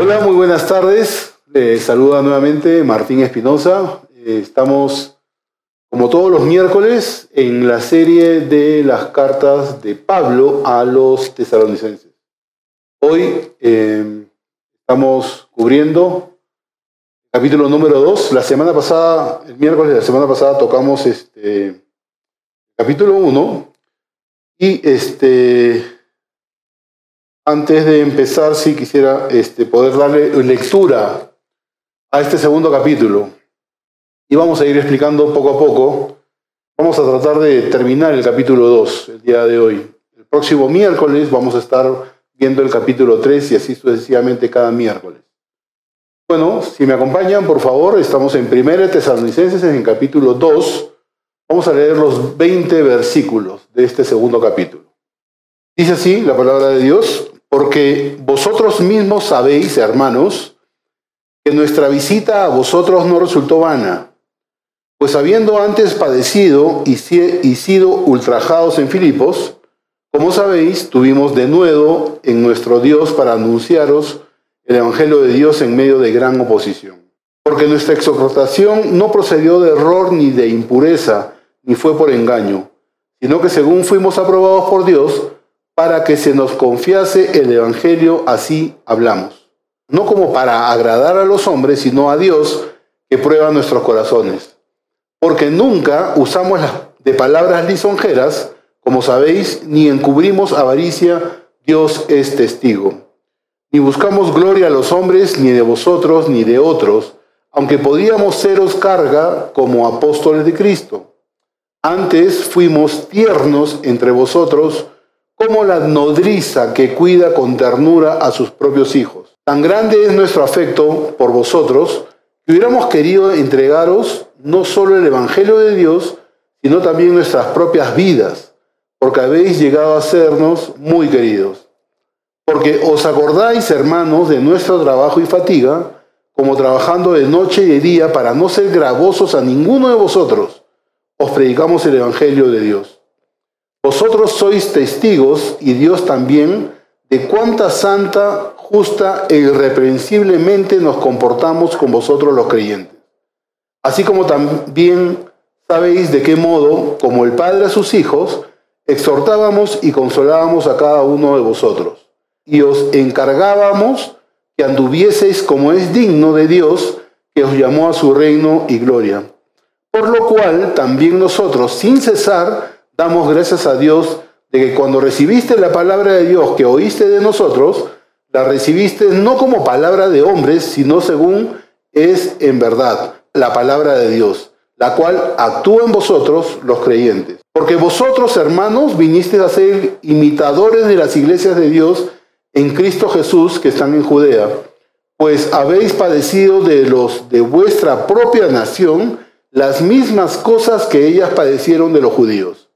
Hola, muy buenas tardes. Les saluda nuevamente Martín Espinosa. Eh, Estamos, como todos los miércoles, en la serie de las cartas de Pablo a los tesalonicenses. Hoy eh, estamos cubriendo capítulo número 2. La semana pasada, el miércoles de la semana pasada, tocamos este capítulo 1. Y este, antes de empezar, sí quisiera este, poder darle lectura a este segundo capítulo. Y vamos a ir explicando poco a poco. Vamos a tratar de terminar el capítulo 2 el día de hoy. El próximo miércoles vamos a estar viendo el capítulo 3 y así sucesivamente cada miércoles. Bueno, si me acompañan, por favor, estamos en 1 Tesalonicenses en el capítulo 2. Vamos a leer los 20 versículos de este segundo capítulo. Dice así la palabra de Dios, porque vosotros mismos sabéis, hermanos, que nuestra visita a vosotros no resultó vana, pues habiendo antes padecido y sido ultrajados en Filipos, como sabéis, tuvimos de nuevo en nuestro Dios para anunciaros el Evangelio de Dios en medio de gran oposición. Porque nuestra exhortación no procedió de error ni de impureza, ni fue por engaño, sino que según fuimos aprobados por Dios, para que se nos confiase el Evangelio, así hablamos. No como para agradar a los hombres, sino a Dios que prueba nuestros corazones. Porque nunca usamos de palabras lisonjeras, como sabéis, ni encubrimos avaricia, Dios es testigo. Ni buscamos gloria a los hombres, ni de vosotros, ni de otros, aunque podíamos seros carga como apóstoles de Cristo. Antes fuimos tiernos entre vosotros, como la nodriza que cuida con ternura a sus propios hijos. Tan grande es nuestro afecto por vosotros, que hubiéramos querido entregaros no solo el Evangelio de Dios, sino también nuestras propias vidas, porque habéis llegado a sernos muy queridos. Porque os acordáis, hermanos, de nuestro trabajo y fatiga, como trabajando de noche y de día para no ser gravosos a ninguno de vosotros, os predicamos el Evangelio de Dios. Vosotros sois testigos, y Dios también, de cuánta santa, justa e irreprensiblemente nos comportamos con vosotros los creyentes. Así como también sabéis de qué modo, como el Padre a sus hijos, exhortábamos y consolábamos a cada uno de vosotros. Y os encargábamos que anduvieseis como es digno de Dios, que os llamó a su reino y gloria. Por lo cual también nosotros, sin cesar, damos gracias a Dios de que cuando recibiste la palabra de Dios que oíste de nosotros, la recibiste no como palabra de hombres, sino según es en verdad la palabra de Dios, la cual actúa en vosotros los creyentes. Porque vosotros, hermanos, vinisteis a ser imitadores de las iglesias de Dios en Cristo Jesús que están en Judea, pues habéis padecido de los de vuestra propia nación las mismas cosas que ellas padecieron de los judíos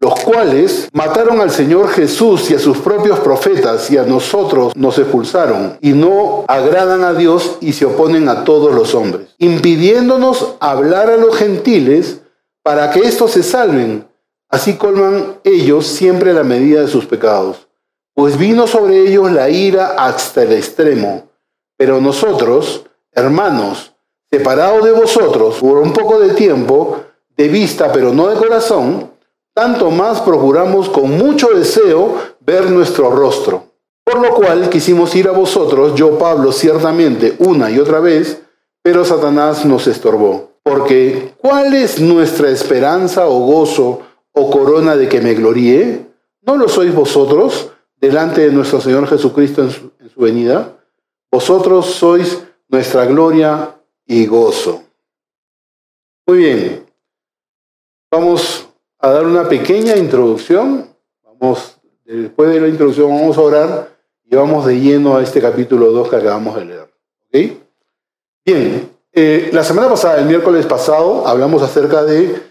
los cuales mataron al Señor Jesús y a sus propios profetas y a nosotros nos expulsaron y no agradan a Dios y se oponen a todos los hombres, impidiéndonos hablar a los gentiles para que éstos se salven. Así colman ellos siempre la medida de sus pecados, pues vino sobre ellos la ira hasta el extremo. Pero nosotros, hermanos, separados de vosotros por un poco de tiempo, de vista pero no de corazón, tanto más procuramos con mucho deseo ver nuestro rostro. Por lo cual quisimos ir a vosotros, yo Pablo, ciertamente, una y otra vez, pero Satanás nos estorbó. Porque, ¿cuál es nuestra esperanza o gozo o corona de que me gloríe? ¿No lo sois vosotros delante de nuestro Señor Jesucristo en su, en su venida? Vosotros sois nuestra gloria y gozo. Muy bien. Vamos a dar una pequeña introducción. Vamos, después de la introducción vamos a orar y vamos de lleno a este capítulo 2 que acabamos de leer. ¿Okay? Bien, eh, la semana pasada, el miércoles pasado, hablamos acerca de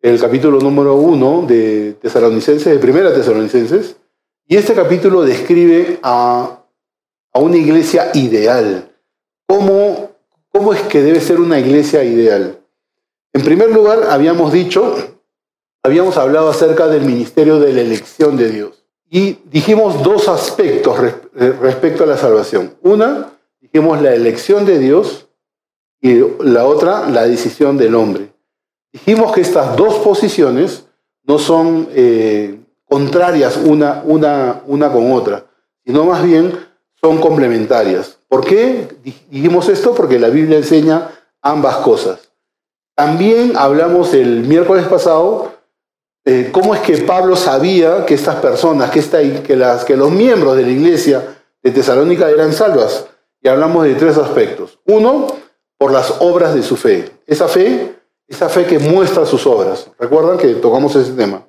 el capítulo número 1 de Tesalonicenses, de Primera Tesalonicenses, y este capítulo describe a, a una iglesia ideal. ¿Cómo, ¿Cómo es que debe ser una iglesia ideal? En primer lugar, habíamos dicho habíamos hablado acerca del ministerio de la elección de Dios. Y dijimos dos aspectos respecto a la salvación. Una, dijimos la elección de Dios y la otra la decisión del hombre. Dijimos que estas dos posiciones no son eh, contrarias una, una, una con otra, sino más bien son complementarias. ¿Por qué dijimos esto? Porque la Biblia enseña ambas cosas. También hablamos el miércoles pasado eh, cómo es que Pablo sabía que estas personas, que, las, que los miembros de la iglesia de Tesalónica eran salvas. Y hablamos de tres aspectos. Uno, por las obras de su fe. Esa fe, esa fe que muestra sus obras. Recuerdan que tocamos ese tema.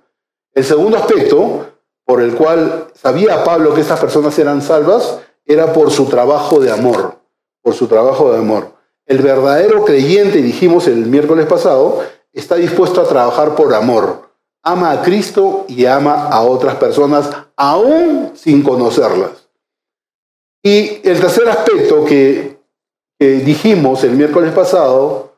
El segundo aspecto, por el cual sabía Pablo que estas personas eran salvas, era por su trabajo de amor. Por su trabajo de amor. El verdadero creyente, dijimos el miércoles pasado, está dispuesto a trabajar por amor. Ama a Cristo y ama a otras personas aún sin conocerlas. Y el tercer aspecto que, dijimos el miércoles pasado,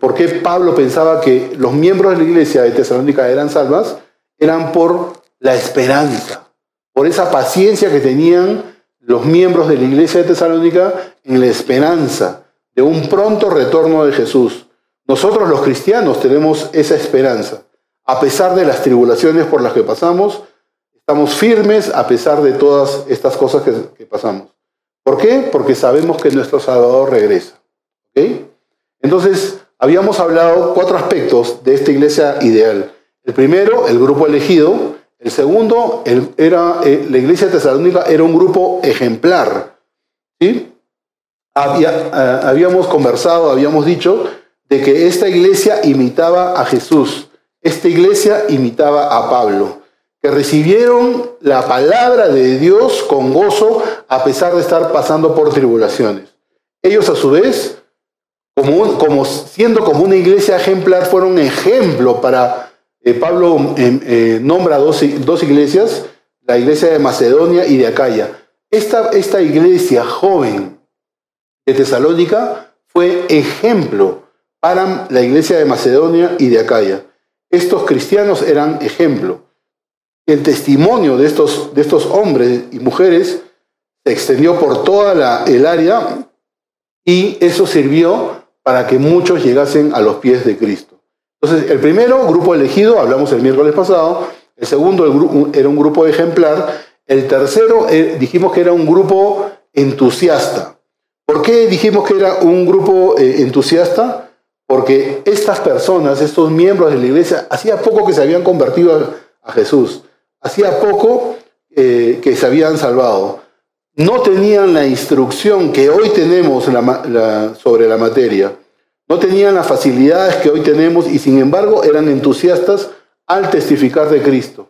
por qué Pablo pensaba que los miembros de la iglesia de Tesalónica eran salvas, eran por la esperanza, por esa paciencia que tenían los miembros de la iglesia de Tesalónica en la esperanza de un pronto retorno de Jesús. Nosotros los cristianos tenemos esa esperanza. A pesar de las tribulaciones por las que pasamos, Estamos firmes a pesar de todas estas cosas que, pasamos. ¿Por qué? Porque sabemos que nuestro Salvador regresa. Entonces, habíamos hablado cuatro aspectos de esta iglesia ideal. El primero, el grupo elegido. El segundo, era, eh, la iglesia tesalónica era un grupo ejemplar. ¿sí? Eh, habíamos conversado, habíamos dicho de que esta iglesia imitaba a Jesús. Esta iglesia imitaba a Pablo que recibieron la palabra de Dios con gozo a pesar de estar pasando por tribulaciones. Ellos a su vez, como, siendo como una iglesia ejemplar, fueron ejemplo para, eh, Pablo eh, eh, nombra dos, dos, iglesias, la iglesia de Macedonia y de Acaya. Esta, esta iglesia joven de Tesalónica fue ejemplo para la iglesia de Macedonia y de Acaya. Estos cristianos eran ejemplo el testimonio de estos, de estos hombres y mujeres se extendió por toda el área y eso sirvió para que muchos llegasen a los pies de Cristo. Entonces, el primero, grupo elegido, hablamos el miércoles pasado, el segundo era un grupo ejemplar, el tercero eh, dijimos que era un grupo entusiasta. ¿Por qué dijimos que era un grupo eh, entusiasta? Porque estas personas, estos miembros de la iglesia, hacía poco que se habían convertido a Jesús hacía poco eh, que se habían salvado. No tenían la instrucción que hoy tenemos sobre la materia. No tenían las facilidades que hoy tenemos y sin embargo eran entusiastas al testificar de Cristo.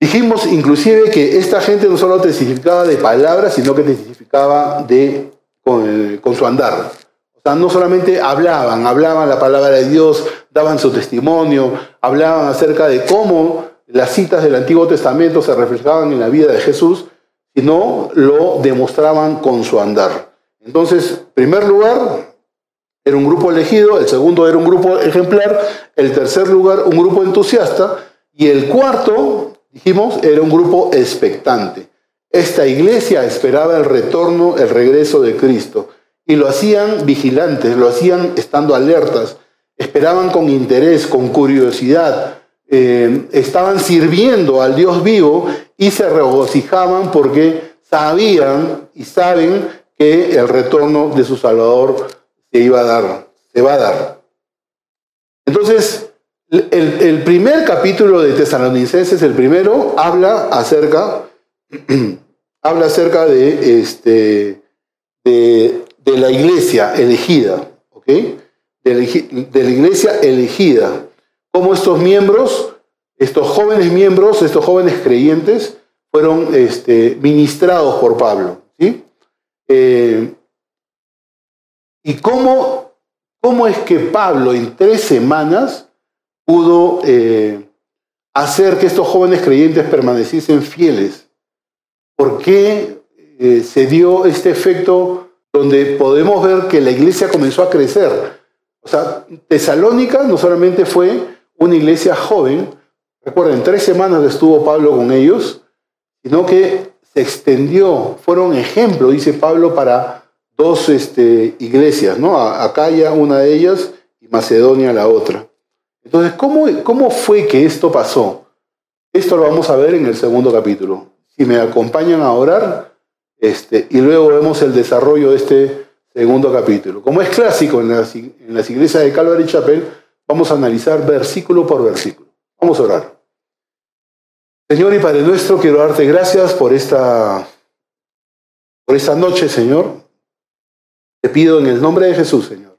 Dijimos inclusive que esta gente no solo testificaba de palabras, sino que testificaba de, con, con su andar. No solamente hablaban, hablaban la palabra de Dios, daban su testimonio, hablaban acerca de cómo las citas del Antiguo Testamento se reflejaban en la vida de Jesús, sino lo demostraban con su andar. Entonces, en primer lugar, era un grupo elegido, el segundo era un grupo ejemplar, el tercer lugar un grupo entusiasta y el cuarto, dijimos, era un grupo expectante. Esta iglesia esperaba el retorno, el regreso de Cristo y lo hacían vigilantes, lo hacían estando alertas, esperaban con interés, con curiosidad, eh, estaban sirviendo al Dios vivo y se regocijaban porque sabían y saben que el retorno de su Salvador se iba a dar, se va a dar. Entonces, el, primer capítulo de Tesalonicenses, el primero, habla acerca, habla acerca de, este, de, la iglesia elegida, ¿ok? de la iglesia elegida cómo estos miembros, estos jóvenes miembros, estos jóvenes creyentes, fueron este, ministrados por Pablo. Eh, y cómo, cómo es que Pablo en tres semanas pudo eh, hacer que estos jóvenes creyentes permaneciesen fieles. ¿Por qué eh, se dio este efecto donde podemos ver que la iglesia comenzó a crecer? O sea, Tesalónica no solamente fue una iglesia joven, recuerden, tres semanas estuvo Pablo con ellos, sino que se extendió, fueron ejemplo, dice Pablo, para dos este, iglesias, ¿no? Acaya una de ellas y Macedonia la otra. Entonces, ¿cómo, ¿cómo fue que esto pasó? Esto lo vamos a ver en el segundo capítulo. Si me acompañan a orar, este, y luego vemos el desarrollo de este segundo capítulo. Como es clásico en las, iglesias de Calvary Chapel, vamos a analizar versículo por versículo. Vamos a orar. Señor y Padre nuestro, quiero darte gracias por esta, por esta noche, Señor. Te pido en el nombre de Jesús, Señor,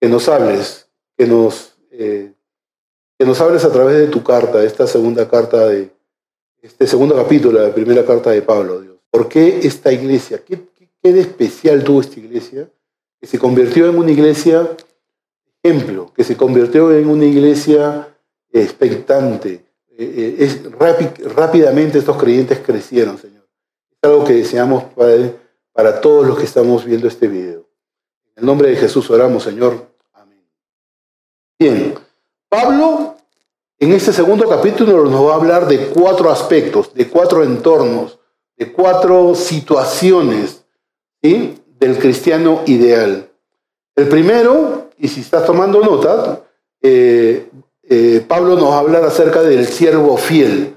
que nos hables, que nos, eh, que nos hables a través de tu carta, esta segunda carta de, este segundo capítulo de la primera carta de Pablo, Dios. ¿Por qué esta iglesia? ¿Qué, de especial tuvo esta iglesia? Que se convirtió en una iglesia ejemplo, que se convirtió en una iglesia expectante. Eh, eh, rápidamente estos creyentes crecieron, Señor. Es algo que deseamos, para todos los que estamos viendo este video. En el nombre de Jesús oramos, Señor. Amén. Bien, Pablo en este segundo capítulo nos va a hablar de cuatro aspectos, de cuatro entornos, de cuatro situaciones del cristiano ideal. El primero, y si estás tomando nota, eh, eh, Pablo nos va a hablar acerca del siervo fiel.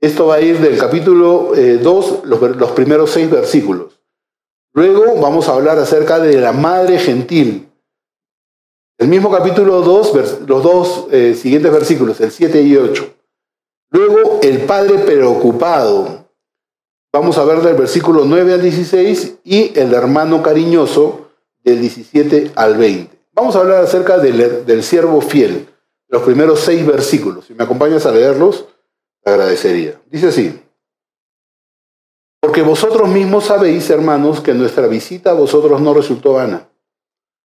Esto va a ir del capítulo 2, eh, los, primeros seis versículos. Luego vamos a hablar acerca de la madre gentil. El mismo capítulo 2, los dos siguientes versículos, el 7 y 8. Luego el padre preocupado. Vamos a ver del versículo 9 al 16 y el hermano cariñoso del 17 al 20. Vamos a hablar acerca del, del siervo fiel, los primeros seis versículos. Si me acompañas a leerlos, te agradecería. Dice así. Porque vosotros mismos sabéis, hermanos, que nuestra visita a vosotros no resultó vana.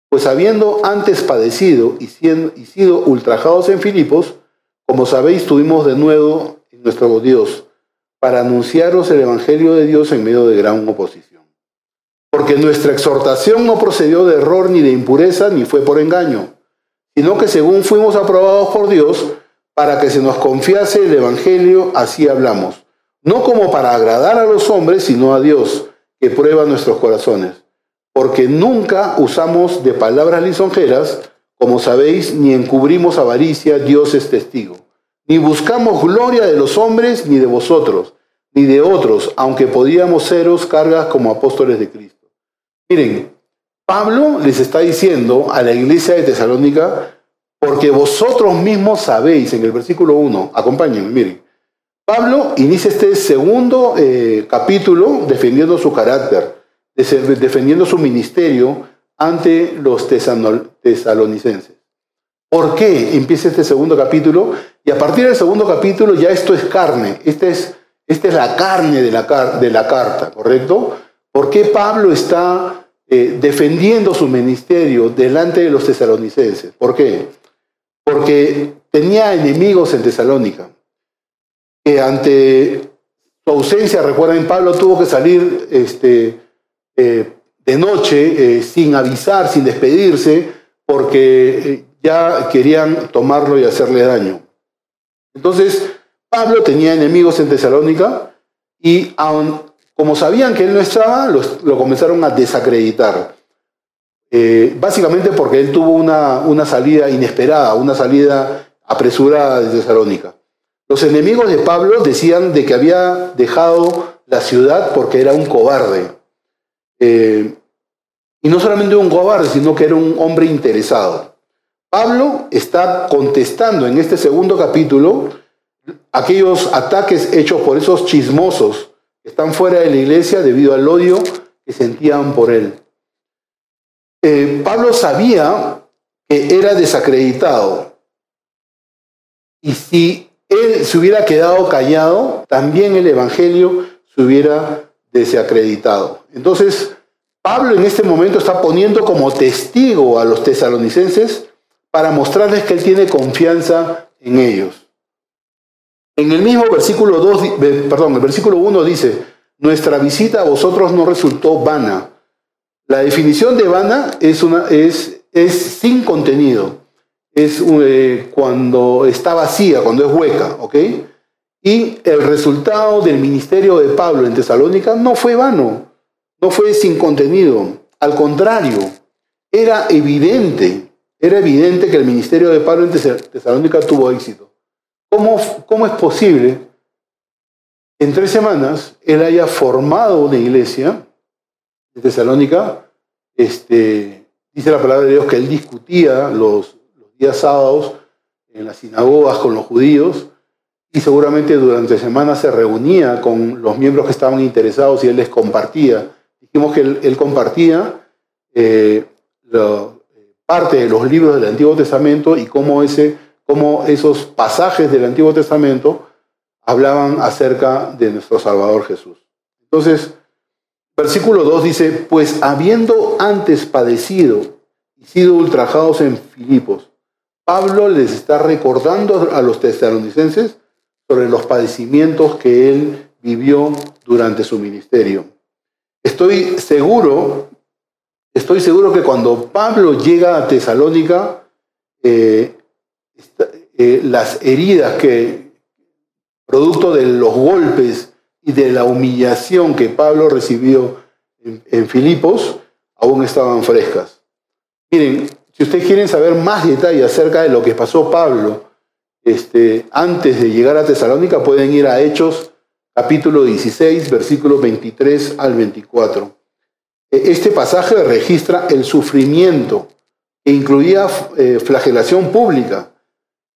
Pues habiendo antes padecido y, y sido ultrajados en Filipos, como sabéis, tuvimos de nuevo en nuestro Dios para anunciaros el Evangelio de Dios en medio de gran oposición. Porque nuestra exhortación no procedió de error ni de impureza, ni fue por engaño, sino que según fuimos aprobados por Dios, para que se nos confiase el Evangelio, así hablamos, no como para agradar a los hombres, sino a Dios, que prueba nuestros corazones. Porque nunca usamos de palabras lisonjeras, como sabéis, ni encubrimos avaricia, Dios es testigo ni buscamos gloria de los hombres ni de vosotros, ni de otros, aunque podíamos seros cargas como apóstoles de Cristo. Miren, Pablo les está diciendo a la iglesia de Tesalónica, porque vosotros mismos sabéis, en el versículo 1, acompáñenme, miren, Pablo inicia este segundo eh, capítulo defendiendo su carácter, defendiendo su ministerio ante los tesalonicenses. ¿Por qué empieza este segundo capítulo? Y a partir del segundo capítulo ya esto es carne, esta es, es la carne de la, de la carta, ¿correcto? ¿Por qué Pablo está eh, defendiendo su ministerio delante de los tesalonicenses? ¿Por qué? Porque tenía enemigos en Tesalónica, que ante su ausencia, recuerden, Pablo tuvo que salir este, eh, de noche eh, sin avisar, sin despedirse, porque ya querían tomarlo y hacerle daño. Entonces, Pablo tenía enemigos en Tesalónica y como sabían que él no estaba, lo comenzaron a desacreditar. Eh, básicamente porque él tuvo una, una salida inesperada, una salida apresurada de Tesalónica. Los enemigos de Pablo decían de que había dejado la ciudad porque era un cobarde. Eh, y no solamente un cobarde, sino que era un hombre interesado. Pablo está contestando en este segundo capítulo aquellos ataques hechos por esos chismosos que están fuera de la iglesia debido al odio que sentían por él. Eh, Pablo sabía que era desacreditado y si él se hubiera quedado callado, también el Evangelio se hubiera desacreditado. Entonces, Pablo en este momento está poniendo como testigo a los tesalonicenses para mostrarles que Él tiene confianza en ellos. En el mismo versículo 2, perdón, el versículo 1 dice, nuestra visita a vosotros no resultó vana. La definición de vana es, una, es, es sin contenido. Es eh, cuando está vacía, cuando es hueca, ¿ok? Y el resultado del ministerio de Pablo en Tesalónica no fue vano, no fue sin contenido. Al contrario, era evidente, era evidente que el ministerio de Pablo en Tesalónica tuvo éxito. ¿Cómo, cómo es posible en tres semanas él haya formado una iglesia de Tesalónica? Este, dice la palabra de Dios que él discutía los, días sábados en las sinagogas con los judíos y seguramente durante semanas se reunía con los miembros que estaban interesados y él les compartía. Dijimos que él, compartía eh, parte de los libros del Antiguo Testamento y cómo, ese, cómo esos pasajes del Antiguo Testamento hablaban acerca de nuestro Salvador Jesús. Entonces, versículo 2 dice, pues habiendo antes padecido y sido ultrajados en Filipos, Pablo les está recordando a los tesalonicenses sobre los padecimientos que él vivió durante su ministerio. Estoy seguro, estoy seguro que cuando Pablo llega a Tesalónica, eh, eh, las heridas que, producto de los golpes y de la humillación que Pablo recibió en, Filipos, aún estaban frescas. Miren, si ustedes quieren saber más detalles acerca de lo que pasó Pablo este, antes de llegar a Tesalónica, pueden ir a Hechos capítulo 16, versículos 23 al 24. Este pasaje registra el sufrimiento que incluía eh, flagelación pública.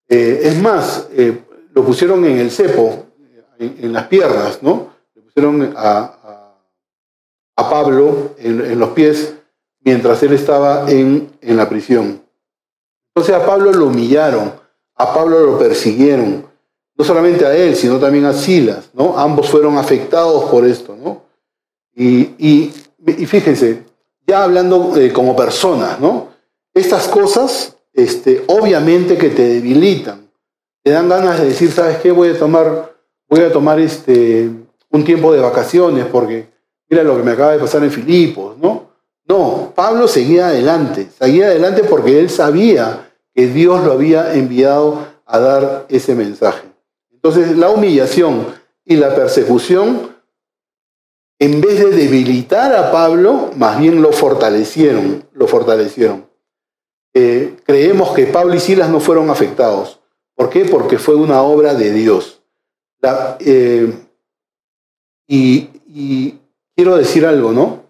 Eh, es más, eh, lo pusieron en el cepo, en, las piernas, ¿no? Le pusieron a, Pablo en, los pies mientras él estaba en, en la prisión. Entonces a Pablo lo humillaron, a Pablo lo persiguieron, no solamente a él, sino también a Silas, ¿no? Ambos fueron afectados por esto, ¿no? Y, fíjense, ya hablando eh, como personas, ¿no? Estas cosas, este, obviamente que te debilitan, te dan ganas de decir, ¿sabes qué? Voy a tomar, voy a tomar este, un tiempo de vacaciones porque mira lo que me acaba de pasar en Filipos, ¿no? No, Pablo seguía adelante, seguía adelante porque él sabía que Dios lo había enviado a dar ese mensaje. Entonces la humillación y la persecución, en vez de debilitar a Pablo, más bien lo fortalecieron, lo fortalecieron. Eh, creemos que Pablo y Silas no fueron afectados. ¿Por qué? Porque fue una obra de Dios. Eh, y, y quiero decir algo, ¿no?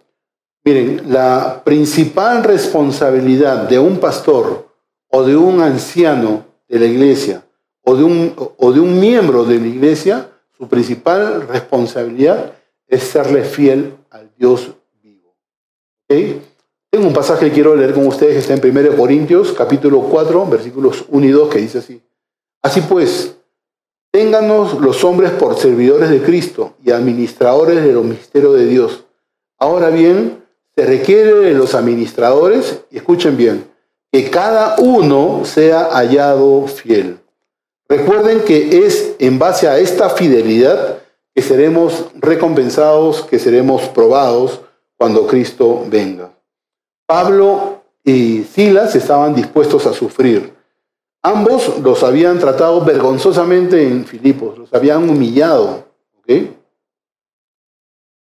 Miren, la principal responsabilidad de un pastor o de un anciano de la iglesia o de un, o de un miembro de la iglesia, su principal responsabilidad es serle fiel al Dios vivo. Tengo un pasaje que quiero leer con ustedes que está en 1 Corintios, capítulo 4, versículos 1 y 2, que dice así. Así pues, ténganos los hombres por servidores de Cristo y administradores de los misterios de Dios. Ahora bien, se requiere de los administradores, y escuchen bien, que cada uno sea hallado fiel. Recuerden que es en base a esta fidelidad que seremos recompensados, que seremos probados cuando Cristo venga. Pablo y Silas estaban dispuestos a sufrir. Ambos los habían tratado vergonzosamente en Filipos, los habían humillado.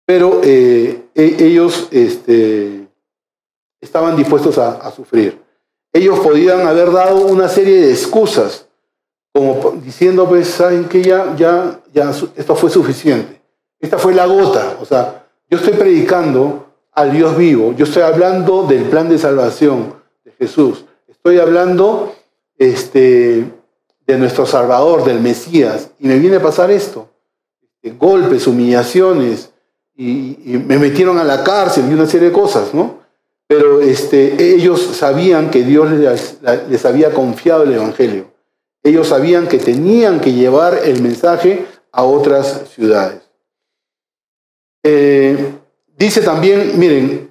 Pero eh, e-, ellos este, estaban dispuestos a sufrir ellos podían haber dado una serie de excusas, como diciendo, pues, ¿saben que Ya, ya, ya, esto fue suficiente. Esta fue la gota. O sea, yo estoy predicando al Dios vivo. Yo estoy hablando del plan de salvación de Jesús. Estoy hablando este, de nuestro Salvador, del Mesías. Y me viene a pasar esto. Golpes, humillaciones. Y, y me metieron a la cárcel y una serie de cosas, ¿no? Pero este, ellos sabían que Dios les, había confiado el Evangelio. Ellos sabían que tenían que llevar el mensaje a otras ciudades. Eh, dice también, miren,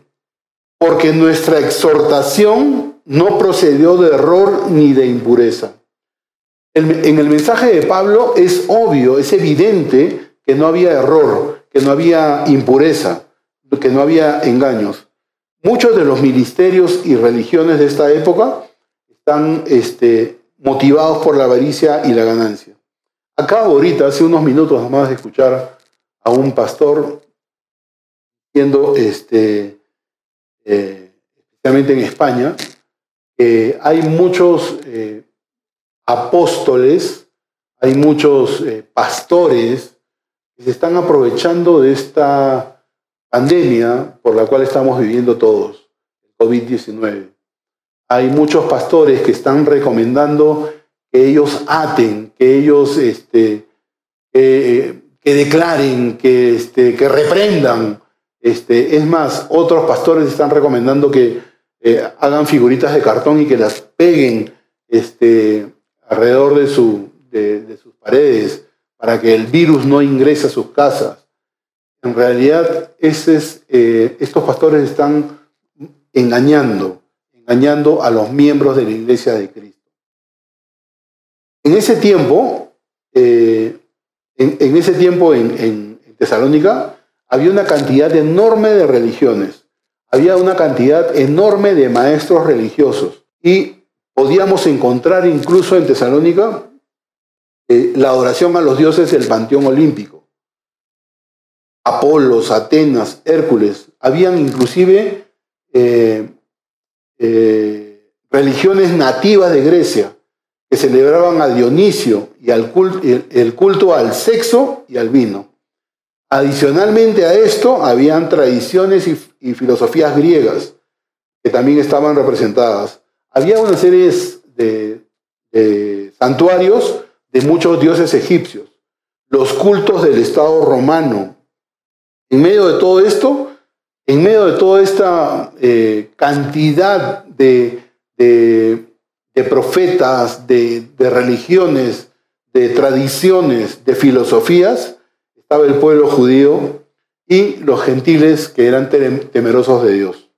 porque nuestra exhortación no procedió de error ni de impureza. en el mensaje de Pablo es obvio, es evidente que no había error, que no había impureza, que no había engaños. Muchos de los ministerios y religiones de esta época están este, motivados por la avaricia y la ganancia. acabo ahorita, hace unos minutos nomás de escuchar a un pastor diciendo, este, eh, especialmente en España, que hay muchos eh, apóstoles, hay muchos eh, pastores que se están aprovechando de esta pandemia por la cual estamos viviendo todos, el COVID-19. Hay muchos pastores que están recomendando que ellos aten, que ellos este, que declaren, que, este, que reprendan. Este, es más, otros pastores están recomendando que eh, hagan figuritas de cartón y que las peguen este, alrededor de, su, de, sus paredes para que el virus no ingrese a sus casas. En realidad, eh, estos pastores están engañando, engañando a los miembros de la iglesia de Cristo. En ese tiempo, eh, en, ese tiempo en, Tesalónica, había una cantidad enorme de religiones, había una cantidad enorme de maestros religiosos y podíamos encontrar incluso en Tesalónica eh, la adoración a los dioses del panteón olímpico. Apolos, Atenas, Hércules, habían inclusive eh, religiones nativas de Grecia que celebraban a Dionisio y al culto, el culto al sexo y al vino. Adicionalmente a esto, habían tradiciones y, filosofías griegas que también estaban representadas. Había una serie de santuarios de muchos dioses egipcios, los cultos del Estado romano. En medio de todo esto, en medio de toda esta eh, cantidad de, de profetas, de, religiones, de tradiciones, de filosofías, estaba el pueblo judío y los gentiles que eran temerosos de Dios.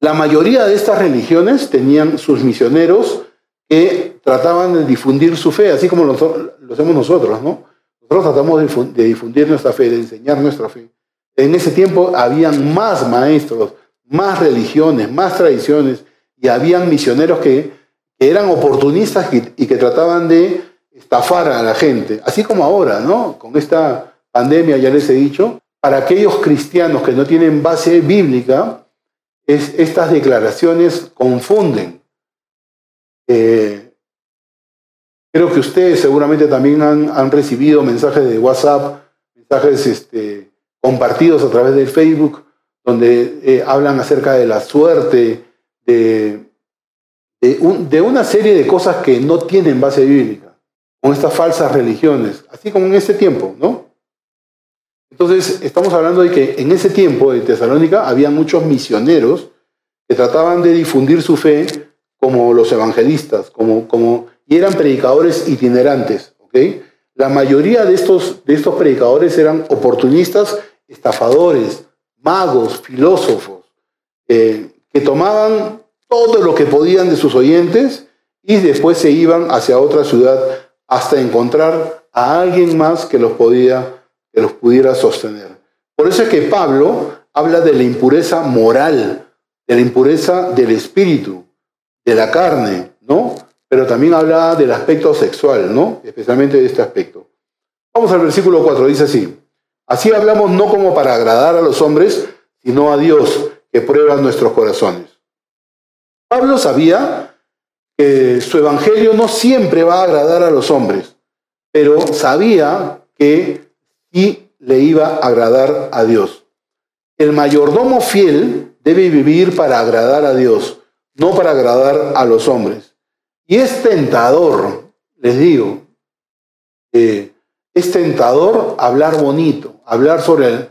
La mayoría de estas religiones tenían sus misioneros que trataban de difundir su fe, así como lo, hacemos nosotros, ¿no? Nosotros tratamos de difundir nuestra fe, de enseñar nuestra fe. En ese tiempo habían más maestros, más religiones, más tradiciones, y habían misioneros que, eran oportunistas y, que trataban de estafar a la gente, así como ahora, ¿no? Con esta pandemia, ya les he dicho, para aquellos cristianos que no tienen base bíblica, es, estas declaraciones confunden. Eh, creo que ustedes seguramente también han, recibido mensajes de WhatsApp, mensajes este, compartidos a través del Facebook, donde eh, hablan acerca de la suerte, de, de, una serie de cosas que no tienen base bíblica, con estas falsas religiones, así como en ese tiempo, ¿no? Entonces, estamos hablando de que en ese tiempo de Tesalónica había muchos misioneros que trataban de difundir su fe como los evangelistas, como, como, y eran predicadores itinerantes, ¿ok? La mayoría de estos, de estos predicadores eran oportunistas, estafadores, magos, filósofos, eh, que tomaban todo lo que podían de sus oyentes y después se iban hacia otra ciudad hasta encontrar a alguien más que los, podía, que los pudiera sostener. Por eso es que Pablo habla de la impureza moral, de la impureza del espíritu, de la carne, ¿no? Pero también habla del aspecto sexual, ¿no? Especialmente de este aspecto. Vamos al versículo 4, dice así. Así hablamos no como para agradar a los hombres, sino a Dios que prueba nuestros corazones. Pablo sabía que su evangelio no siempre va a agradar a los hombres, pero sabía que sí le iba a agradar a Dios. El mayordomo fiel debe vivir para agradar a Dios, no para agradar a los hombres. Y es tentador, les digo, es tentador hablar bonito, hablar sobre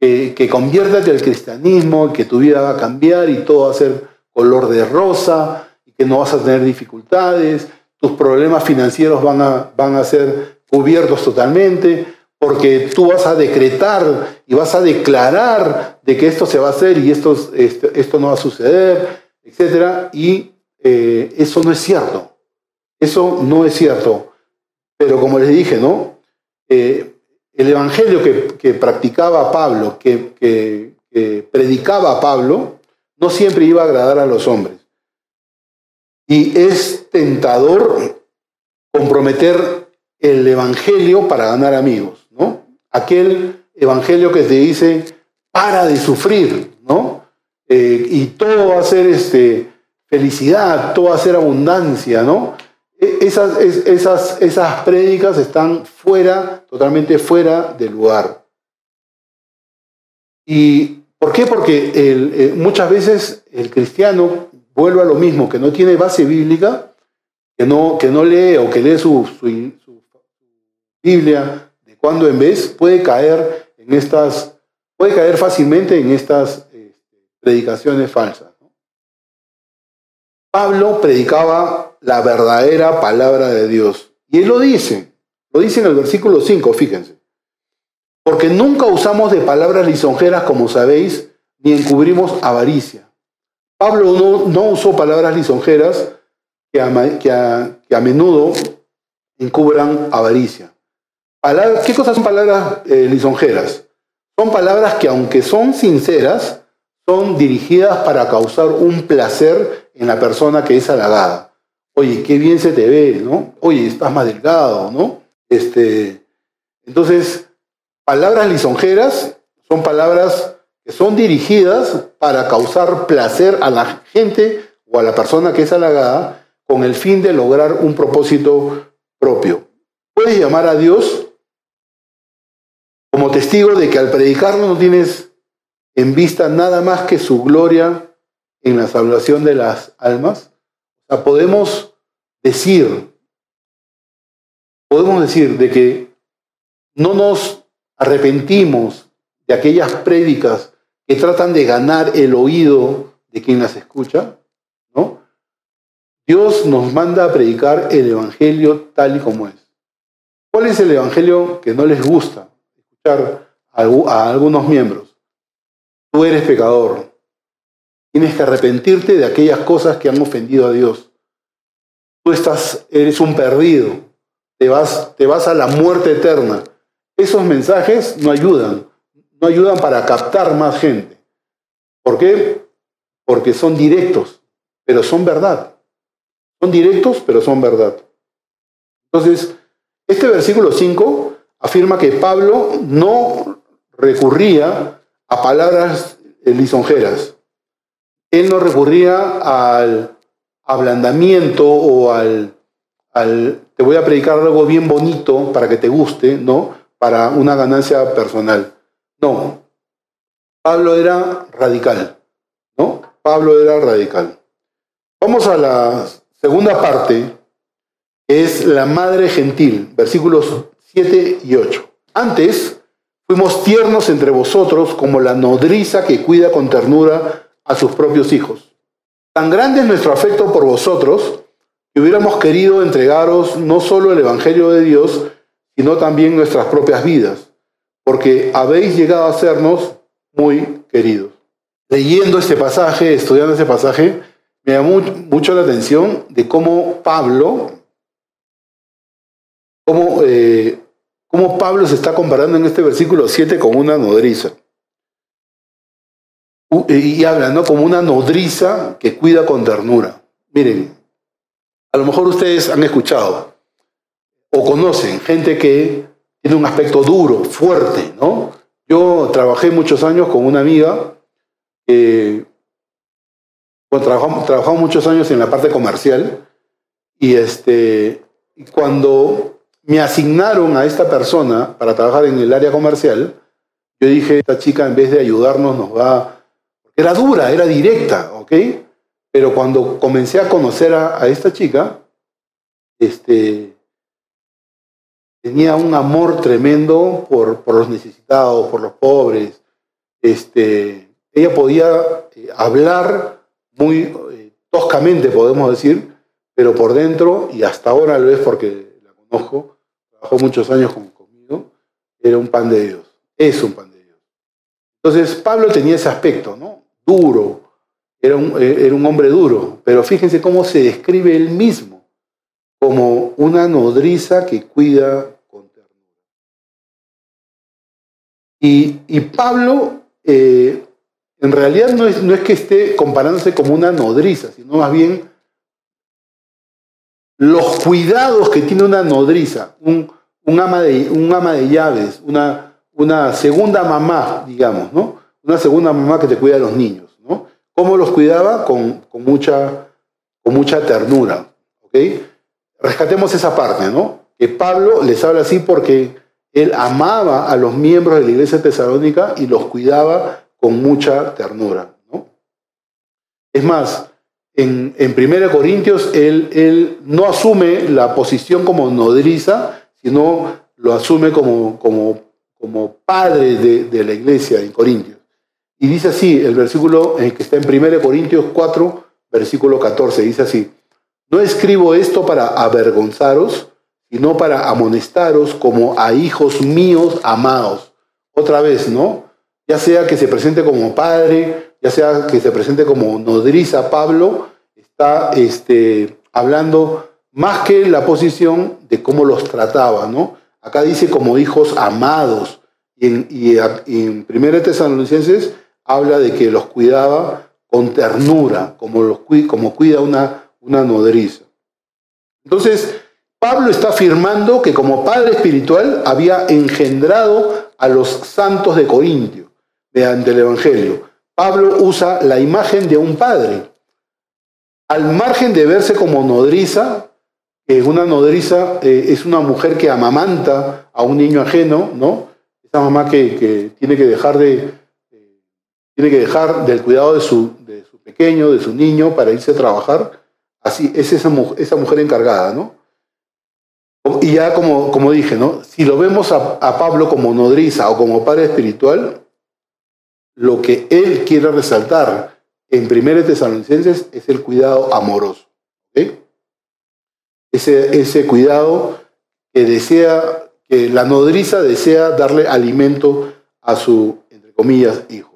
el, que, conviértate al cristianismo, que tu vida va a cambiar y todo va a ser color de rosa y que no vas a tener dificultades, tus problemas financieros van a, van a ser cubiertos totalmente, porque tú vas a decretar y vas a declarar de que esto se va a hacer y esto, esto, esto no va a suceder, etc. Y eh, eso no es cierto. Eso no es cierto. Pero como les dije, ¿no? Eh, el evangelio que, practicaba Pablo, que, predicaba Pablo, no siempre iba a agradar a los hombres. Y es tentador comprometer el evangelio para ganar amigos, ¿no? Aquel evangelio que te dice, para de sufrir, ¿no? Eh, y todo va a ser este, felicidad, todo va a ser abundancia, ¿no? Esas, esas, esas prédicas están fuera, totalmente fuera del lugar. ¿Y por qué? Porque eh, muchas veces el cristiano vuelve a lo mismo, que no tiene base bíblica, que no, que no lee o que lee su, su, Biblia de cuando en vez, puede caer en estas, puede caer fácilmente en estas este, predicaciones falsas. Pablo predicaba la verdadera palabra de Dios. Y él lo dice, lo dice en el versículo 5, fíjense. Porque nunca usamos de palabras lisonjeras, como sabéis, ni encubrimos avaricia. Pablo no, usó palabras lisonjeras que a, menudo encubran avaricia. ¿Qué cosas son palabras eh, lisonjeras? Son palabras que aunque son sinceras, son dirigidas para causar un placer en la persona que es halagada. Oye, qué bien se te ve, ¿no? Oye, estás más delgado, ¿no? Este, entonces, palabras lisonjeras son palabras que son dirigidas para causar placer a la gente o a la persona que es halagada con el fin de lograr un propósito propio. Puedes llamar a Dios como testigo de que al predicarlo no tienes en vista nada más que su gloria en la salvación de las almas. Podemos decir, podemos decir de que no nos arrepentimos de aquellas prédicas que tratan de ganar el oído de quien las escucha, ¿no? Dios nos manda a predicar el Evangelio tal y como es. ¿Cuál es el Evangelio que no les gusta escuchar a algunos miembros? Tú eres pecador, Tienes que arrepentirte de aquellas cosas que han ofendido a Dios. Tú estás, eres un perdido, te vas, te vas a la muerte eterna. Esos mensajes no ayudan, no ayudan para captar más gente. ¿Por qué? Porque son directos, pero son verdad. Son directos, pero son verdad. Entonces, este versículo 5 afirma que Pablo no recurría a palabras lisonjeras él no recurría al ablandamiento o al, te voy a predicar algo bien bonito para que te guste, ¿no? Para una ganancia personal. No. Pablo era radical, ¿no? Pablo era radical. Vamos a la segunda parte, que es la madre gentil, versículos 7 y 8. Antes fuimos tiernos entre vosotros como la nodriza que cuida con ternura a sus propios hijos. Tan grande es nuestro afecto por vosotros que hubiéramos querido entregaros no solo el Evangelio de Dios, sino también nuestras propias vidas, porque habéis llegado a sernos muy queridos. Leyendo este pasaje, estudiando este pasaje, me llamó mucho la atención de cómo Pablo, cómo, eh, cómo Pablo se está comparando en este versículo 7 con una nodriza y habla, ¿no? Como una nodriza que cuida con ternura. Miren, a lo mejor ustedes han escuchado o conocen gente que tiene un aspecto duro, fuerte, ¿no? Yo trabajé muchos años con una amiga, que trabajamos, muchos años en la parte comercial y este, cuando me asignaron a esta persona para trabajar en el área comercial, yo dije, esta chica en vez de ayudarnos nos va era dura, era directa, ¿ok? Pero cuando comencé a conocer a, esta chica, este, tenía un amor tremendo por, los necesitados, por los pobres. Este, ella podía eh, hablar muy eh, toscamente, podemos decir, pero por dentro, y hasta ahora lo es porque la conozco, trabajó muchos años conmigo, era un pan de Dios, es un pan de Dios. Entonces Pablo tenía ese aspecto, ¿no? Duro, era un, eh, era un hombre duro, pero fíjense cómo se describe él mismo, como una nodriza que cuida con ternura. Y, Pablo, eh, en realidad no es, no es que esté comparándose como una nodriza, sino más bien los cuidados que tiene una nodriza, un, ama, de, un ama de llaves, una, una segunda mamá, digamos, ¿no? Una segunda mamá que te cuida a los niños, ¿no? ¿Cómo los cuidaba? Con, mucha, con mucha ternura, ¿ok? Rescatemos esa parte, ¿no? Que Pablo les habla así porque él amaba a los miembros de la iglesia tesalónica y los cuidaba con mucha ternura, ¿no? Es más, en, en 1 Corintios, él, él, no asume la posición como nodriza, sino lo asume como, como, como padre de, la iglesia en Corintios. Y dice así, el versículo eh, que está en 1 Corintios 4, versículo 14, dice así, no escribo esto para avergonzaros, sino para amonestaros como a hijos míos amados. Otra vez, ¿no? Ya sea que se presente como padre, ya sea que se presente como nodriza Pablo, está este, hablando más que la posición de cómo los trataba, ¿no? Acá dice como hijos amados, y en, y en 1 Tesalonicenses habla de que los cuidaba con ternura, como, los, como cuida una, una nodriza. Entonces, Pablo está afirmando que como padre espiritual había engendrado a los santos de Corintio mediante el Evangelio. Pablo usa la imagen de un padre. Al margen de verse como nodriza, que una nodriza eh, es una mujer que amamanta a un niño ajeno, ¿no? Esa mamá que, tiene que dejar de tiene que dejar del cuidado de su, pequeño, de su niño, para irse a trabajar. Así es esa, mujer encargada, ¿no? Y ya como, dije, ¿no? Si lo vemos a, a Pablo como nodriza o como padre espiritual, lo que él quiere resaltar en 1 Tesalonicenses es el cuidado amoroso. Ese, ese cuidado que desea, que la nodriza desea darle alimento a su, entre comillas, hijo.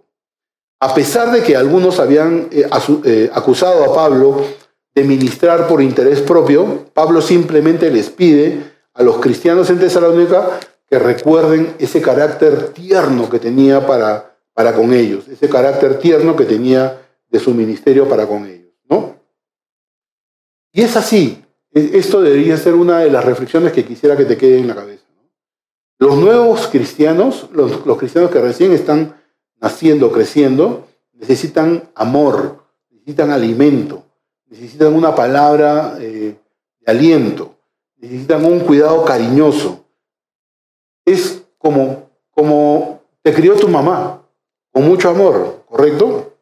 A pesar de que algunos habían eh, eh, acusado a Pablo de ministrar por interés propio, Pablo simplemente les pide a los cristianos en Tesalónica que recuerden ese carácter tierno que tenía para para con ellos, ese carácter tierno que tenía de su ministerio para con ellos, ¿no? Y es así, e, esto debería ser una de las reflexiones que quisiera que te quede en la cabeza. Los nuevos cristianos, los, cristianos que recién están naciendo, creciendo, necesitan amor, necesitan alimento, necesitan una palabra eh, de aliento, necesitan un cuidado cariñoso. Es como, como te crió tu mamá con mucho amor, ¿correcto?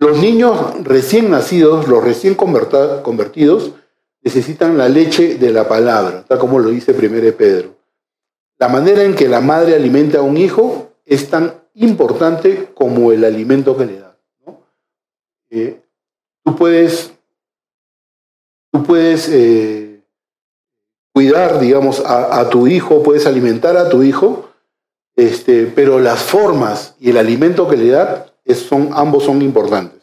Los niños recién nacidos, los recién convertidos, necesitan la leche de la palabra, tal como lo dice 1 Pedro. La manera en que la madre alimenta a un hijo es tan importante como el alimento que le da. Eh, tú puedes, tú puedes eh, cuidar, digamos, a, tu hijo, puedes alimentar a tu hijo, este, pero las formas y el alimento que le da, son, ambos son importantes.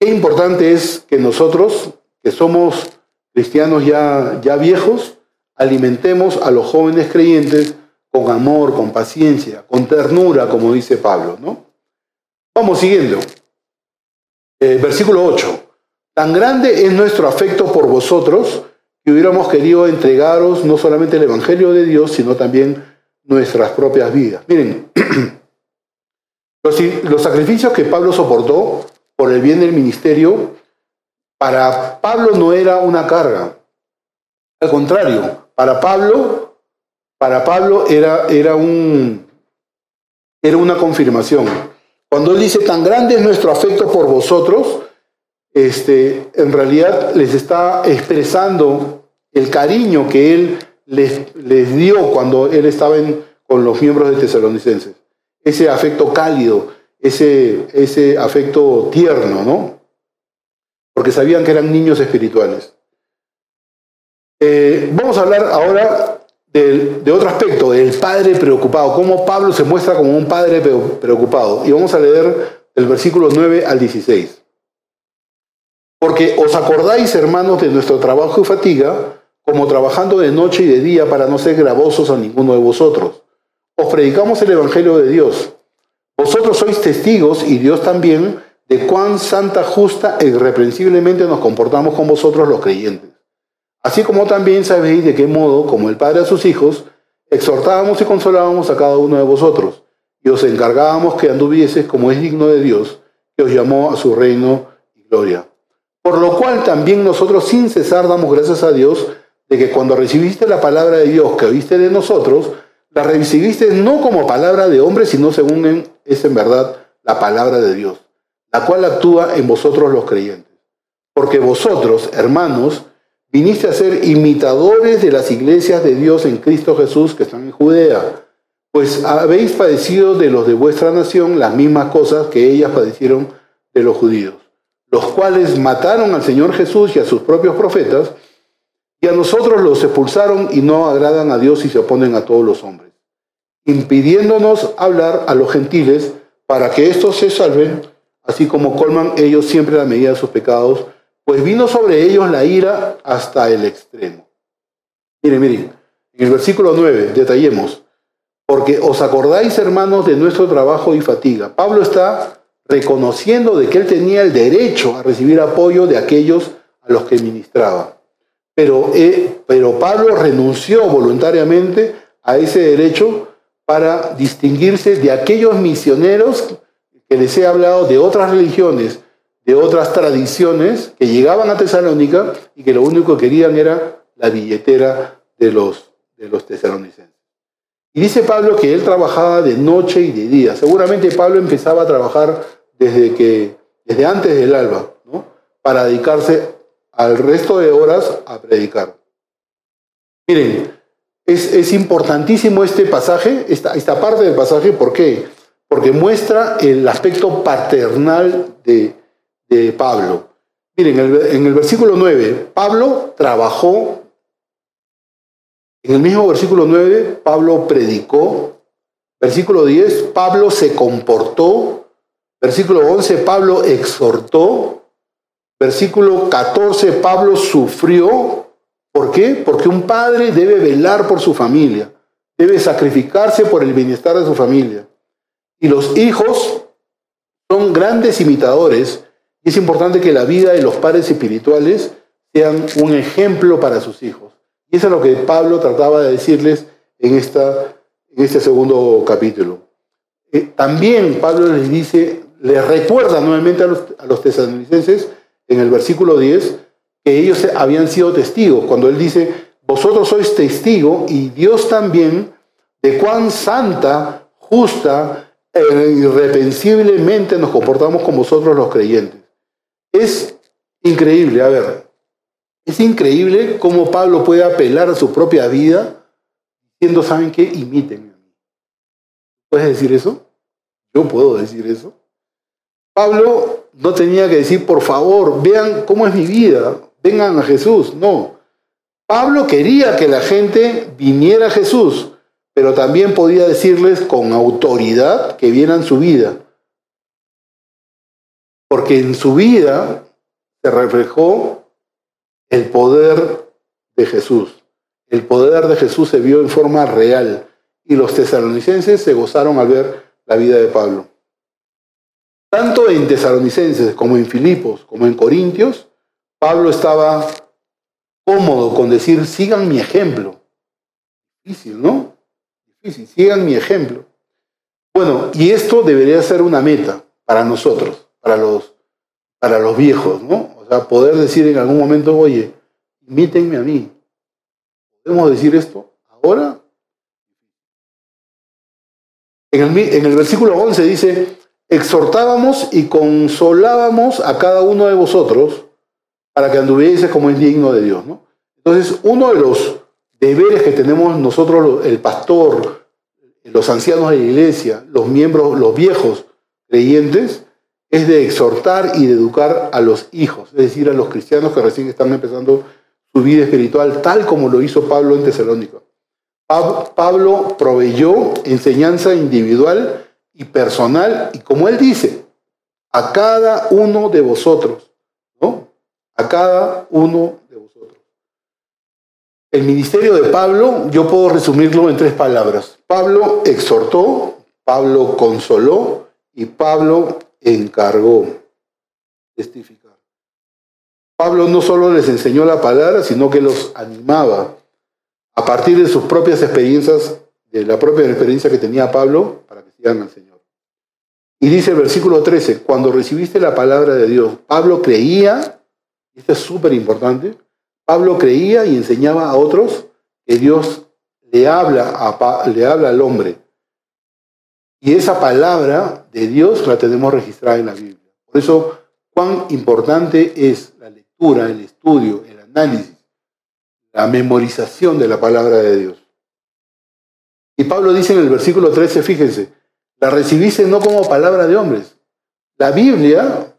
Qué importante es que nosotros, que somos cristianos ya, ya viejos, alimentemos a los jóvenes creyentes con amor, con paciencia, con ternura, como dice Pablo. ¿no? Vamos siguiendo. Eh, versículo 8. Tan grande es nuestro afecto por vosotros que hubiéramos querido entregaros no solamente el Evangelio de Dios, sino también nuestras propias vidas. Miren, los, sacrificios que Pablo soportó por el bien del ministerio, para Pablo no era una carga. Al contrario, para Pablo, para Pablo era, era, un, era una confirmación. Cuando él dice, tan grande es nuestro afecto por vosotros, este, en realidad les está expresando el cariño que él les, dio cuando él estaba con los miembros de Tesalonicenses. Ese afecto cálido, ese, ese afecto tierno, ¿no? Porque sabían que eran niños espirituales. Eh, vamos a hablar ahora de otro aspecto, del padre preocupado, cómo Pablo se muestra como un padre preocupado. Y vamos a leer el versículo 9 al 16. Porque os acordáis, hermanos, de nuestro trabajo y fatiga, como trabajando de noche y de día para no ser gravosos a ninguno de vosotros. Os predicamos el Evangelio de Dios. Vosotros sois testigos y Dios también de cuán santa, justa e irreprensiblemente nos comportamos con vosotros los creyentes. Así como también sabéis de qué modo, como el Padre a sus hijos, exhortábamos y consolábamos a cada uno de vosotros, y os encargábamos que anduvieses como es digno de Dios, que os llamó a su reino y gloria. Por lo cual también nosotros sin cesar damos gracias a Dios de que cuando recibiste la palabra de Dios que oíste de nosotros, la recibiste no como palabra de hombre, sino según es en verdad la palabra de Dios, la cual actúa en vosotros los creyentes. Porque vosotros, hermanos, viniste a ser imitadores de las iglesias de Dios en Cristo Jesús que están en Judea, pues habéis padecido de los de vuestra nación las mismas cosas que ellas padecieron de los judíos los cuales mataron al Señor Jesús y a sus propios profetas, y a nosotros los expulsaron y no agradan a Dios y se oponen a todos los hombres, impidiéndonos hablar a los gentiles para que éstos se salven, así como colman ellos siempre la medida de sus pecados, pues vino sobre ellos la ira hasta el extremo. Miren, miren, en el versículo 9, detallemos, porque os acordáis, hermanos, de nuestro trabajo y fatiga. Pablo está reconociendo de que él tenía el derecho a recibir apoyo de aquellos a los que ministraba. Pero, eh, pero Pablo renunció voluntariamente a ese derecho para distinguirse de aquellos misioneros que les he hablado de otras religiones, de otras tradiciones que llegaban a Tesalónica y que lo único que querían era la billetera de los, de los tesalonicenses. Y dice Pablo que él trabajaba de noche y de día. Seguramente Pablo empezaba a trabajar desde, que, desde antes del alba, ¿no? para dedicarse al resto de horas a predicar. Miren, es, importantísimo este pasaje, esta, esta, parte del pasaje, ¿por qué? Porque muestra el aspecto paternal de, Pablo. Miren, en el, en el versículo 9, Pablo trabajó en el mismo versículo 9, Pablo predicó. Versículo 10, Pablo se comportó. Versículo 11, Pablo exhortó. Versículo 14, Pablo sufrió. ¿Por qué? Porque un padre debe velar por su familia, debe sacrificarse por el bienestar de su familia. Y los hijos son grandes imitadores es importante que la vida de los padres espirituales sean un ejemplo para sus hijos. Y eso es lo que Pablo trataba de decirles en, esta, en este segundo capítulo. Eh, también Pablo les dice, les recuerda nuevamente a los, a los tesalonicenses en el versículo 10 que ellos habían sido testigos. Cuando él dice, vosotros sois testigos y Dios también de cuán santa, justa e irrepensiblemente nos comportamos con vosotros los creyentes. Es increíble, a ver, es increíble cómo Pablo puede apelar a su propia vida diciendo, ¿saben qué? Mí. ¿Puedes decir eso? Yo puedo decir eso. Pablo no tenía que decir, por favor, vean cómo es mi vida, vengan a Jesús. No. Pablo quería que la gente viniera a Jesús, pero también podía decirles con autoridad que vieran su vida. Porque en su vida se reflejó el poder de Jesús. El poder de Jesús se vio en forma real y los tesalonicenses se gozaron al ver la vida de Pablo. Tanto en tesalonicenses como en Filipos, como en Corintios, Pablo estaba cómodo con decir, sigan mi ejemplo. Difícil, ¿no? Difícil, sigan mi ejemplo. Bueno, y esto debería ser una meta para nosotros, para los, para los viejos, ¿no? poder decir en algún momento, oye, imítenme a mí. ¿Podemos decir esto ahora? En el, en el versículo 11 dice, exhortábamos y consolábamos a cada uno de vosotros para que anduviese como es digno de Dios. ¿no? Entonces, uno de los deberes que tenemos nosotros, el pastor, los ancianos de la iglesia, los miembros, los viejos creyentes, es de exhortar y de educar a los hijos, es decir, a los cristianos que recién están empezando su vida espiritual, tal como lo hizo Pablo en Tesalónica. Pablo proveyó enseñanza individual y personal, y como él dice, a cada uno de vosotros, ¿no? A cada uno de vosotros. El ministerio de Pablo, yo puedo resumirlo en tres palabras. Pablo exhortó, Pablo consoló y Pablo encargó testificar. Pablo no solo les enseñó la palabra, sino que los animaba a partir de sus propias experiencias, de la propia experiencia que tenía Pablo, para que sigan al Señor. Y dice el versículo 13, cuando recibiste la palabra de Dios, Pablo creía, y esto es súper importante, Pablo creía y enseñaba a otros que Dios le habla, a, le habla al hombre. Y esa palabra de Dios la tenemos registrada en la Biblia. Por eso, cuán importante es la lectura, el estudio, el análisis, la memorización de la palabra de Dios. Y Pablo dice en el versículo 13, fíjense, la recibiste no como palabra de hombres. La Biblia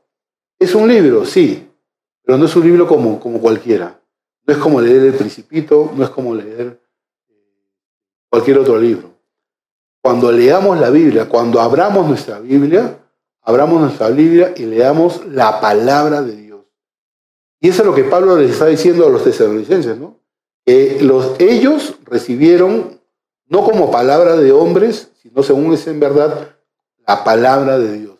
es un libro, sí, pero no es un libro como, como cualquiera. No es como leer el principito, no es como leer eh, cualquier otro libro. Cuando leamos la Biblia, cuando abramos nuestra Biblia, abramos nuestra Biblia y leamos la palabra de Dios. Y eso es lo que Pablo les está diciendo a los tesalonicenses, ¿no? Que los, ellos recibieron no como palabra de hombres, sino según es en verdad la palabra de Dios.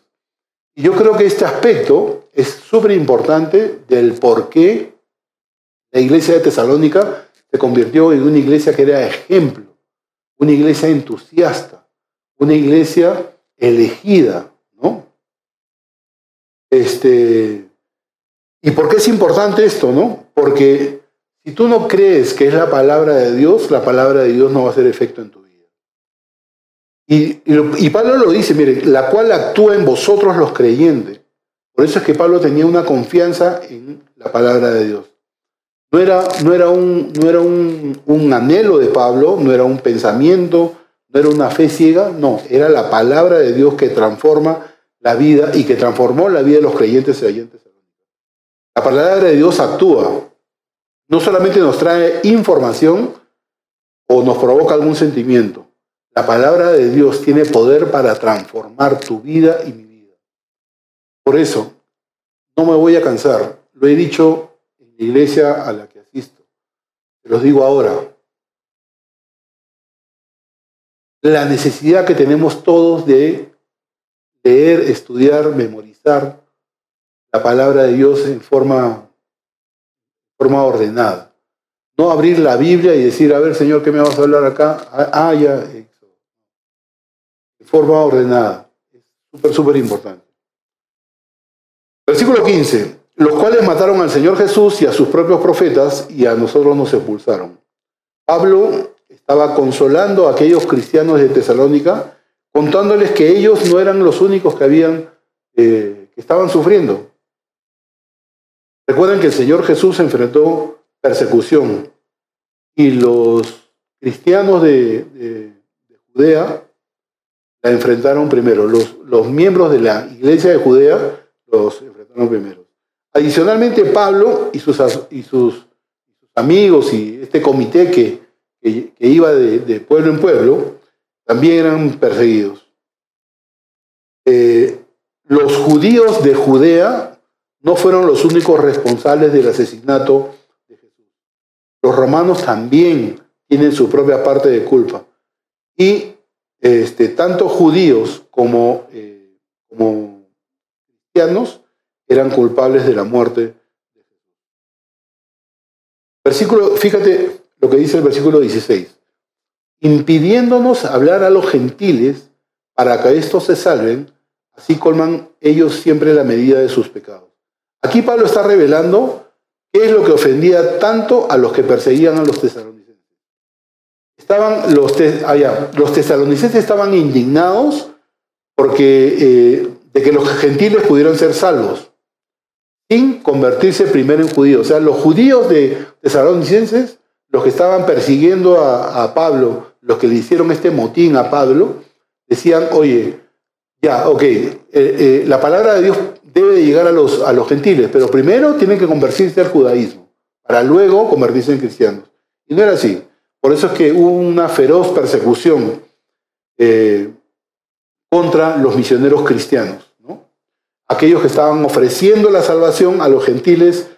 Y yo creo que este aspecto es súper importante del por qué la iglesia de Tesalónica se convirtió en una iglesia que era ejemplo, una iglesia entusiasta, una iglesia elegida, ¿no? Este, ¿Y por qué es importante esto, no? Porque si tú no crees que es la palabra de Dios, la palabra de Dios no va a hacer efecto en tu vida. Y, Pablo lo dice, mire, la cual actúa en vosotros los creyentes. Por eso es que Pablo tenía una confianza en la palabra de Dios. No era, no era, un, no era un, un anhelo de Pablo, no era un pensamiento, no era una fe ciega, no, era la palabra de Dios que transforma la vida y que transformó la vida de los creyentes y oyentes. La palabra de Dios actúa. No solamente nos trae información o nos provoca algún sentimiento. La palabra de Dios tiene poder para transformar tu vida y mi vida. Por eso, no me voy a cansar. Lo he dicho la iglesia a la que asisto. Te los digo ahora. La necesidad que tenemos todos de leer, estudiar, memorizar la palabra de Dios en forma, forma ordenada. No abrir la Biblia y decir, a ver, Señor, ¿qué me vas a hablar acá? Ah, ya, De forma ordenada. Es súper, súper importante. Versículo 15. Los cuales mataron al Señor Jesús y a sus propios profetas y a nosotros nos expulsaron. Pablo estaba consolando a aquellos cristianos de Tesalónica, contándoles que ellos no eran los únicos que habían, eh, que estaban sufriendo. Recuerden que el Señor Jesús enfrentó persecución y los cristianos de, Judea la enfrentaron primero. Los, los, miembros de la iglesia de Judea los enfrentaron primero. Adicionalmente, Pablo y sus, amigos y este comité que, iba de, pueblo en pueblo también eran perseguidos. Eh, los judíos de Judea no fueron los únicos responsables del asesinato de Jesús. Los romanos también tienen su propia parte de culpa. Y este, tanto judíos como, eh, como cristianos eran culpables de la muerte. Versículo, fíjate lo que dice el versículo 16. Impidiéndonos hablar a los gentiles para que estos se salven, así colman ellos siempre la medida de sus pecados. Aquí Pablo está revelando qué es lo que ofendía tanto a los que perseguían a los tesalonicenses. Estaban los, allá, ah, los tesalonicenses estaban indignados porque, eh, de que los gentiles pudieran ser salvos convertirse primero en judíos. O sea, los judíos de tesalonicenses, los que estaban persiguiendo a, Pablo, los que le hicieron este motín a Pablo, decían, oye, ya, ok, eh, eh, la palabra de Dios debe de llegar a los, a los gentiles, pero primero tienen que convertirse al judaísmo, para luego convertirse en cristianos. Y no era así. Por eso es que hubo una feroz persecución eh, contra los misioneros cristianos, aquellos que estaban ofreciendo la salvación a los gentiles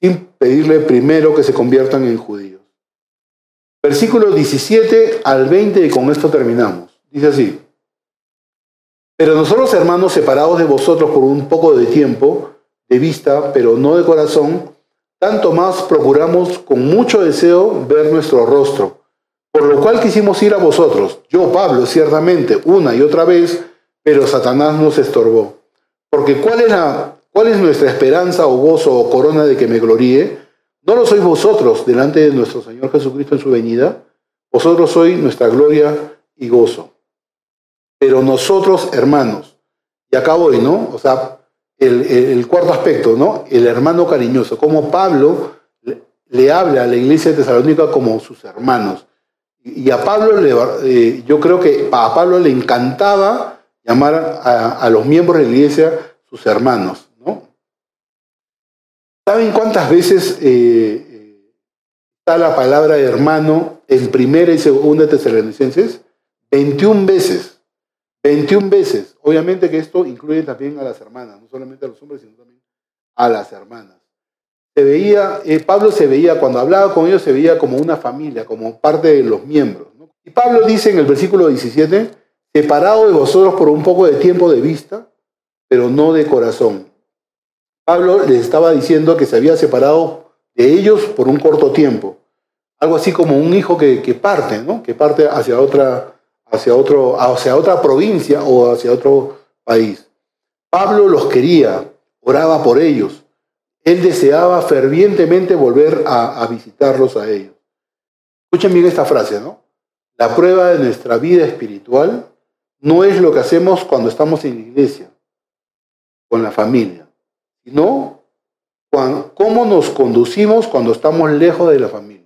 sin pedirle primero que se conviertan en judíos. Versículo 17 al 20 y con esto terminamos. Dice así. Pero nosotros, hermanos, separados de vosotros por un poco de tiempo, de vista, pero no de corazón, tanto más procuramos con mucho deseo ver nuestro rostro, por lo cual quisimos ir a vosotros, yo Pablo, ciertamente, una y otra vez, pero Satanás nos estorbó. Porque ¿cuál es, la, cuál es nuestra esperanza o gozo o corona de que me gloríe? ¿No lo sois vosotros delante de nuestro Señor Jesucristo en su venida? Vosotros sois nuestra gloria y gozo. Pero nosotros, hermanos, y acá voy, ¿no? O sea, el, cuarto aspecto, ¿no? El hermano cariñoso, como Pablo le, habla a la iglesia de Tesalónica como sus hermanos. Y, a Pablo, le, eh, yo creo que a Pablo le encantaba llamar a, los miembros de la iglesia sus hermanos, ¿no? ¿Saben cuántas veces eh, eh, está la palabra hermano en primera y segunda Tesalonicenses? 21 veces. 21 veces. Obviamente que esto incluye también a las hermanas, no solamente a los hombres, sino también a las hermanas. Se veía, eh, Pablo se veía, cuando hablaba con ellos, se veía como una familia, como parte de los miembros. Y Pablo dice en el versículo 17, separado de vosotros por un poco de tiempo de vista, pero no de corazón. Pablo les estaba diciendo que se había separado de ellos por un corto tiempo. Algo así como un hijo que, que parte, ¿no? Que parte hacia otra, hacia, otro, hacia otra provincia o hacia otro país. Pablo los quería, oraba por ellos. Él deseaba fervientemente volver a, visitarlos a ellos. Escuchen bien esta frase, ¿no? La prueba de nuestra vida espiritual no es lo que hacemos cuando estamos en la iglesia, con la familia, sino cómo nos conducimos cuando estamos lejos de la familia.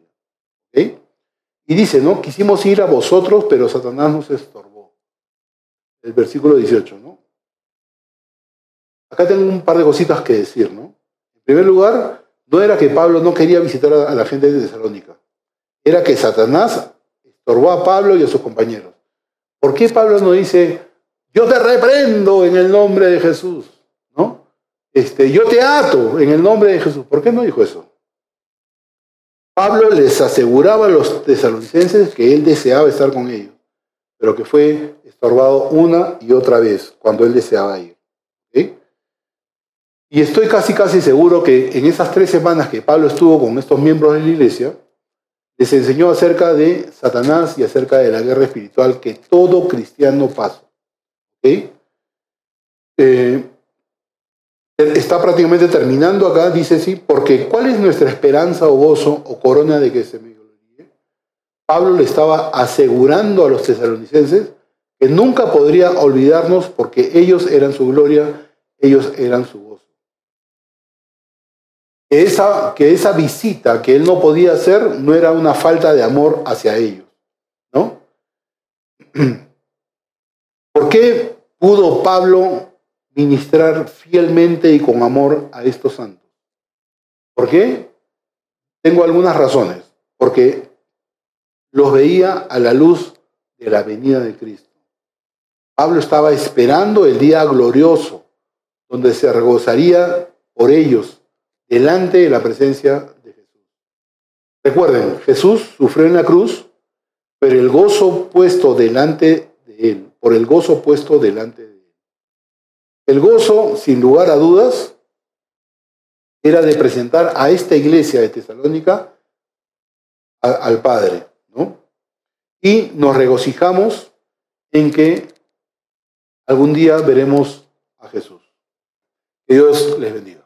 Y dice, ¿no? Quisimos ir a vosotros, pero Satanás nos estorbó. El versículo 18, ¿no? Acá tengo un par de cositas que decir, ¿no? En primer lugar, no era que Pablo no quería visitar a la gente de Tesalónica. Era que Satanás estorbó a Pablo y a sus compañeros. ¿Por qué Pablo no dice, yo te reprendo en el nombre de Jesús? ¿No? Este, yo te ato en el nombre de Jesús. ¿Por qué no dijo eso? Pablo les aseguraba a los tesalonicenses que él deseaba estar con ellos, pero que fue estorbado una y otra vez cuando él deseaba ir. Y estoy casi, casi seguro que en esas tres semanas que Pablo estuvo con estos miembros de la iglesia, les enseñó acerca de Satanás y acerca de la guerra espiritual que todo cristiano pasa. ¿okay? Eh, está prácticamente terminando acá, dice sí, porque ¿cuál es nuestra esperanza o gozo o corona de que se me gloríe? Pablo le estaba asegurando a los tesalonicenses que nunca podría olvidarnos porque ellos eran su gloria, ellos eran su. Que esa, que esa visita que él no podía hacer no era una falta de amor hacia ellos, ¿no? ¿Por qué pudo Pablo ministrar fielmente y con amor a estos santos. ¿Por qué? Tengo algunas razones. Porque los veía a la luz de la venida de Cristo. Pablo estaba esperando el día glorioso, donde se regozaría por ellos delante de la presencia de Jesús. Recuerden, Jesús sufrió en la cruz, pero el gozo puesto delante de él, por el gozo puesto delante de él el gozo, sin lugar a dudas, era de presentar a esta iglesia de Tesalónica al Padre, ¿no? Y nos regocijamos en que algún día veremos a Jesús. Que Dios les bendiga.